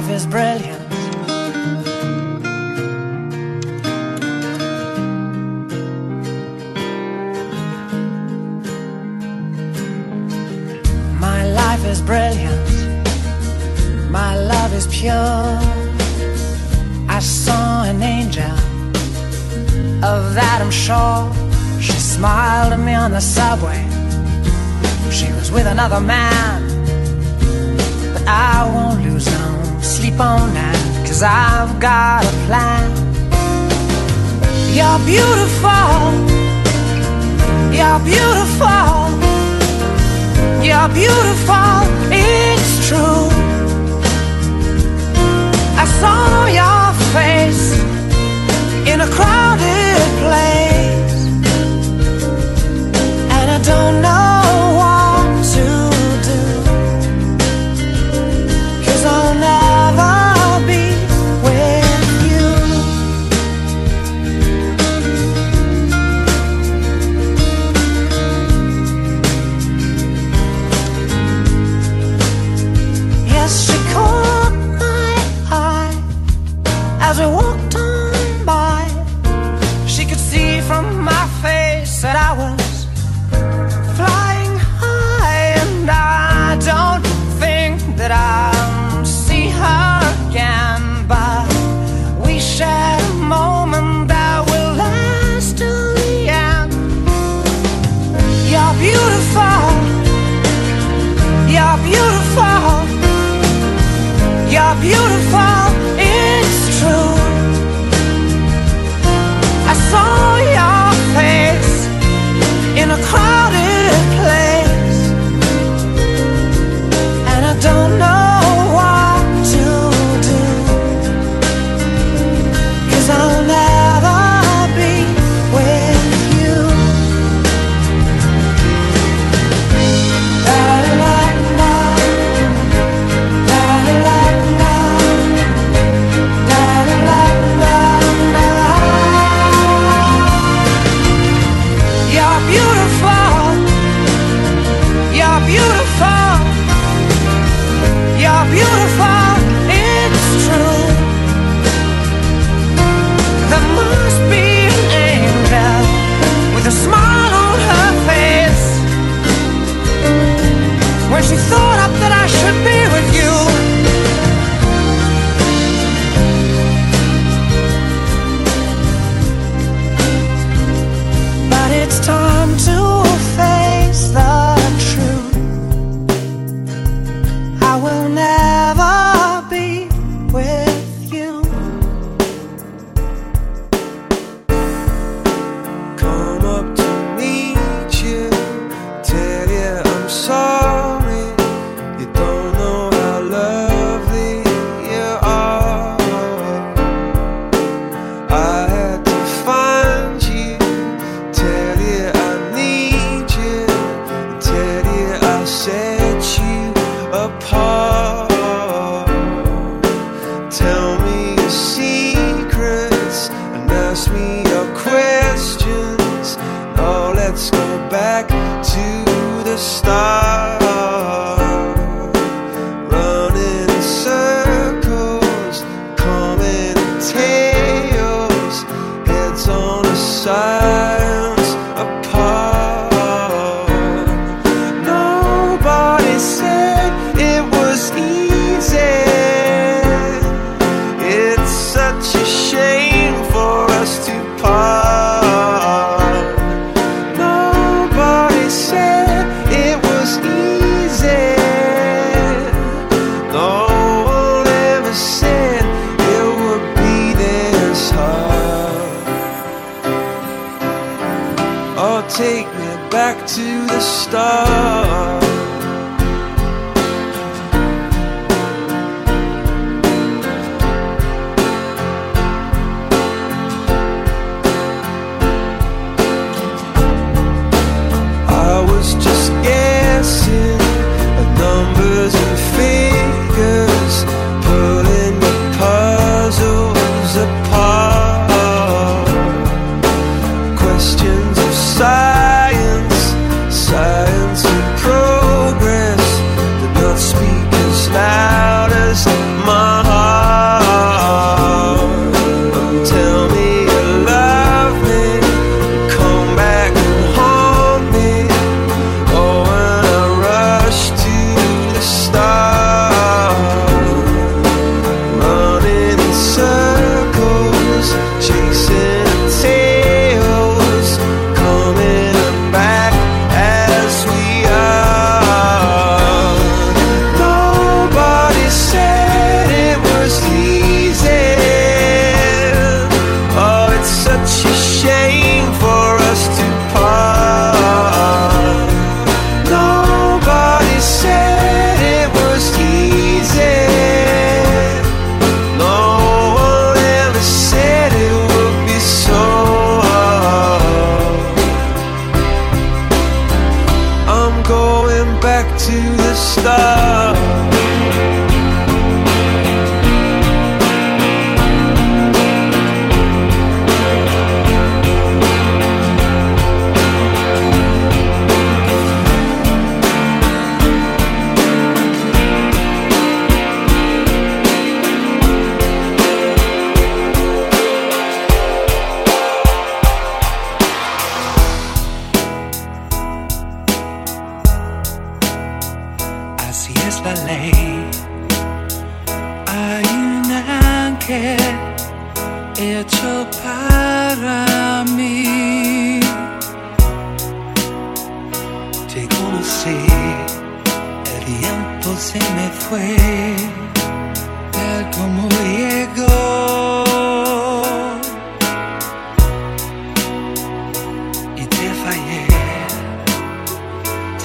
life is brilliant. My life is brilliant. My love is pure. I saw an angel Of Adam Shaw, She smiled at me on the subway. She was with another man. Cause I've got a plan. You're beautiful. You're beautiful. You're beautiful, it's true. I saw your face In a crowded place. And I don't know está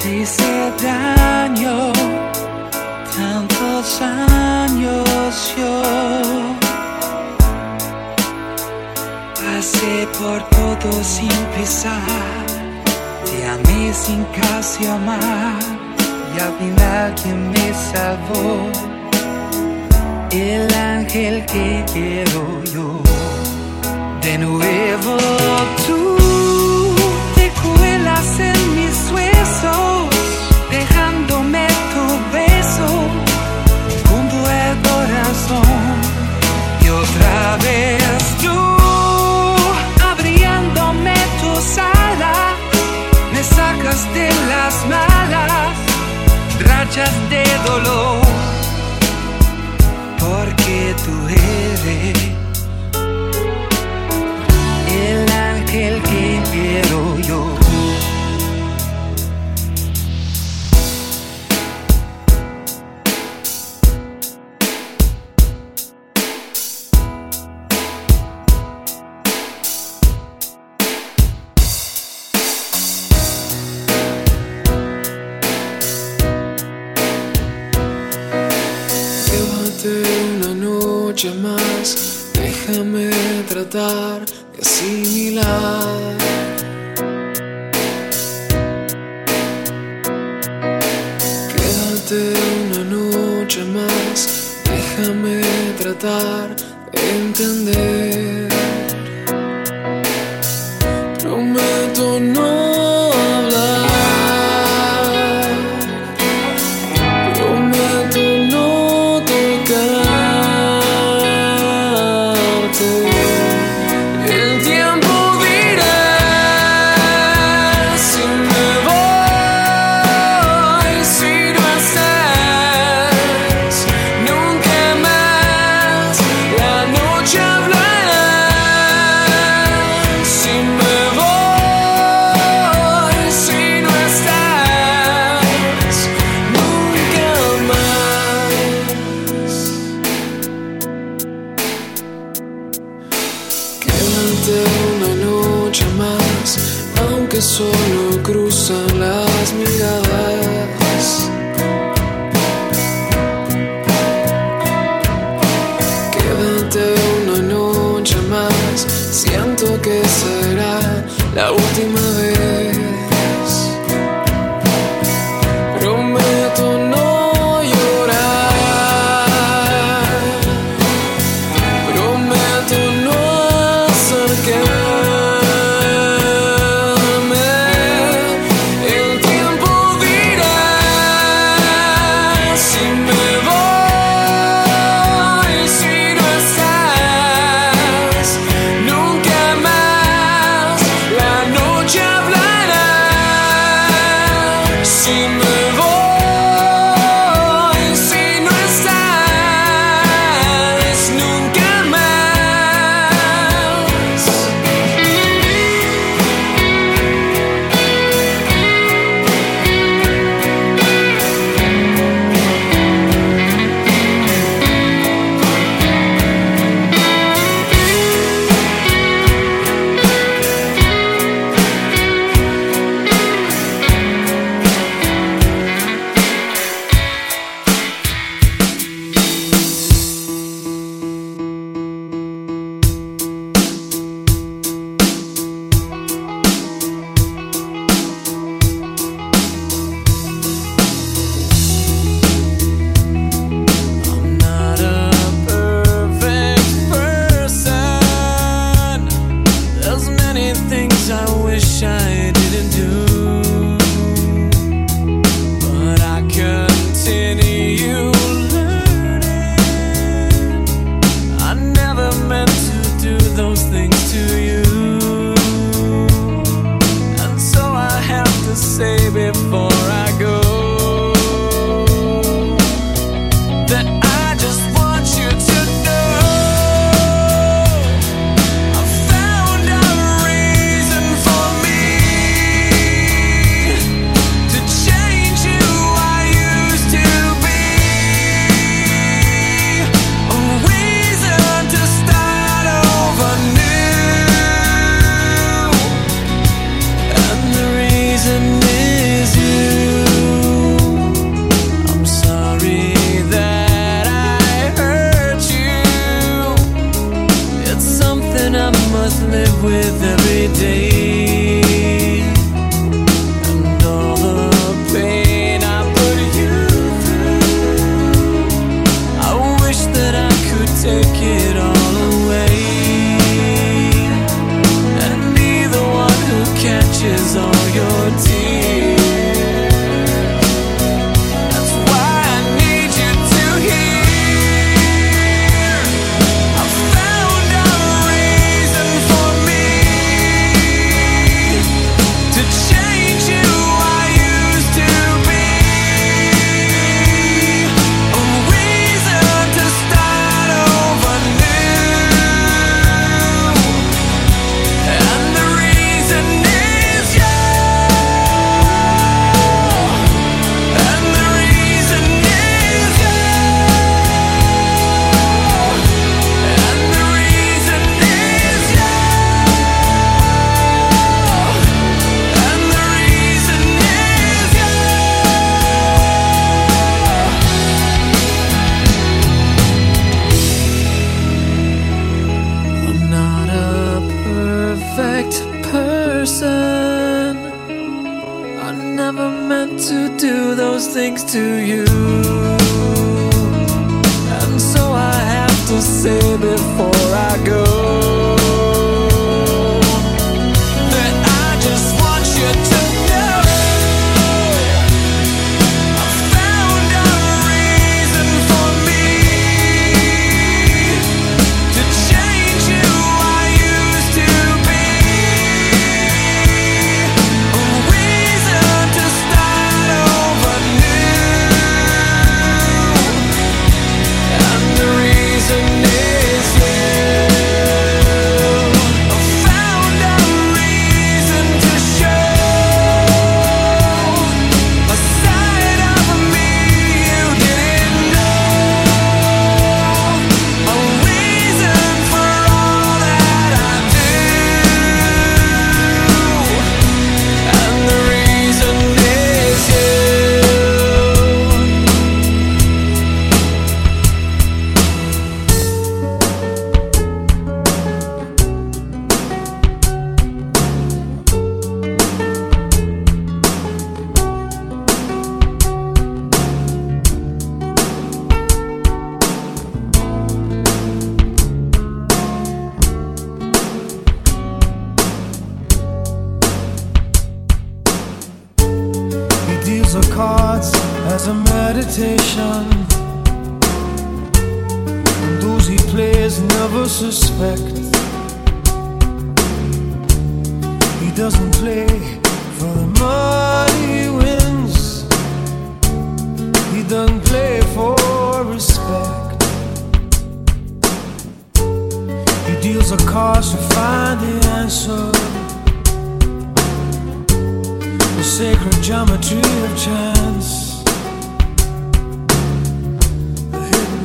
te hice daño, tantos años yo. Pasé por todo sin pisar, te amé sin casi amar, y al final quien me salvó, el ángel que quiero yo. De nuevo tú te cuelas en mis huesos, dejándome tu beso junto al corazón. Y otra vez tú, abriéndome tus alas, me sacas de las malas rachas de dolor, porque tú eres el ángel que quiero asimilar. Quédate una noche más, déjame tratar de entender. dancing in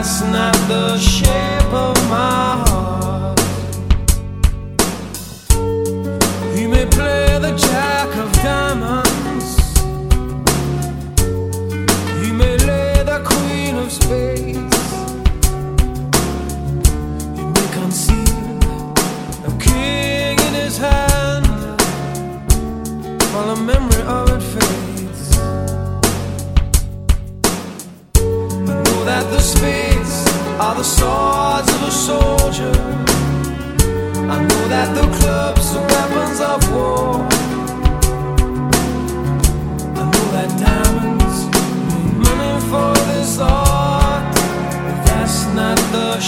that's not the shape of my heart. You may play the jack of diamonds, you may lay the queen of spades, you may conceal a king in his hand, while the memory of it fades. the swords of a soldier. I know that the clubs are weapons of war. I know that diamonds make money for this art, but that's not the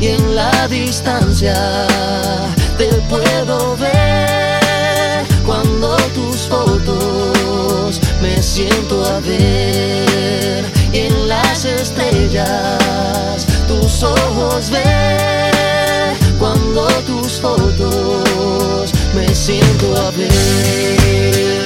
y en la distancia te puedo ver. Cuando tus fotos me siento a ver. Y en las estrellas tus ojos ver. Cuando tus fotos me siento a ver.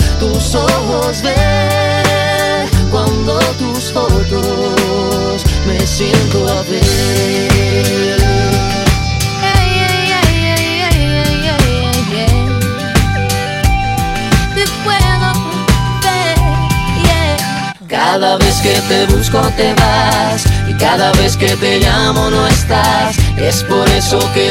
tus ojos ver cuando tus fotos me siento a ver. Cada vez que te busco te vas y cada vez que te llamo no estás. Es por eso que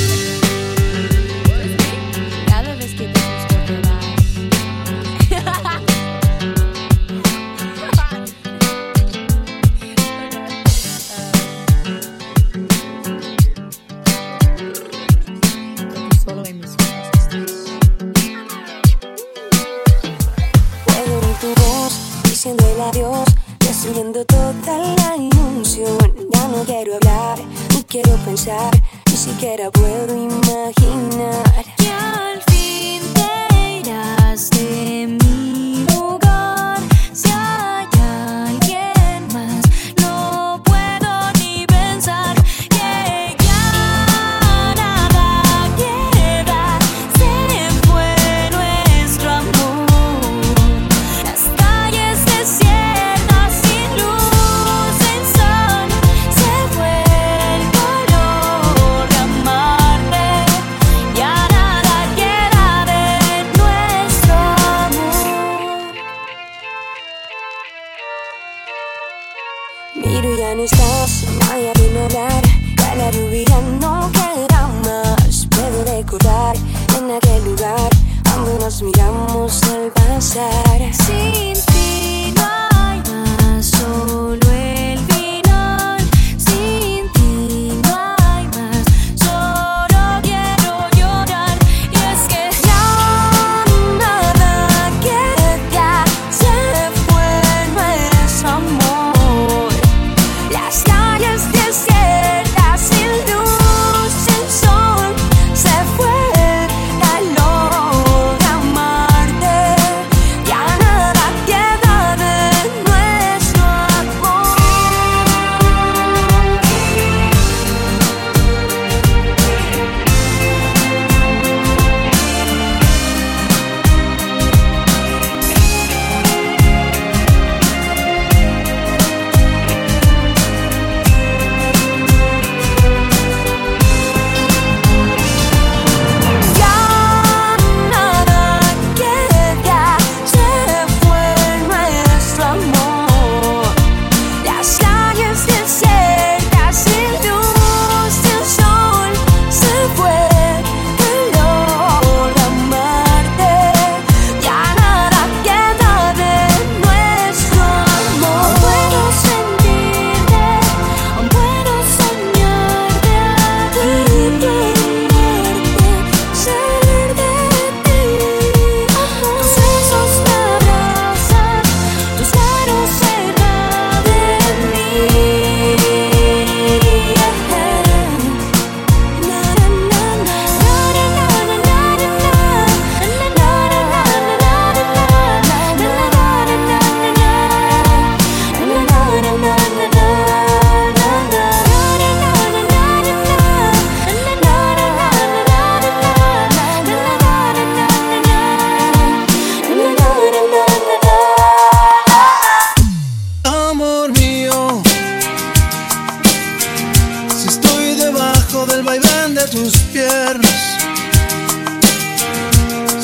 tus piernas.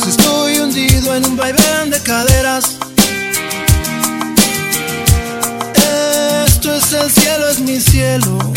Si estoy hundido en un vaivén de caderas, esto es el cielo, es mi cielo.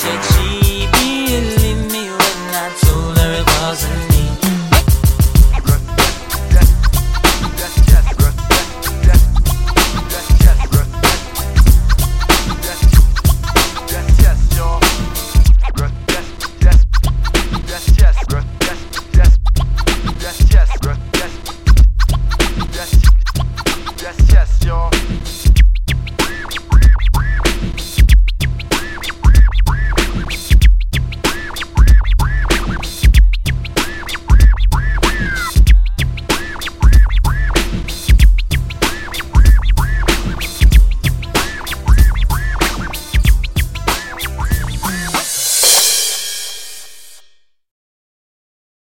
shit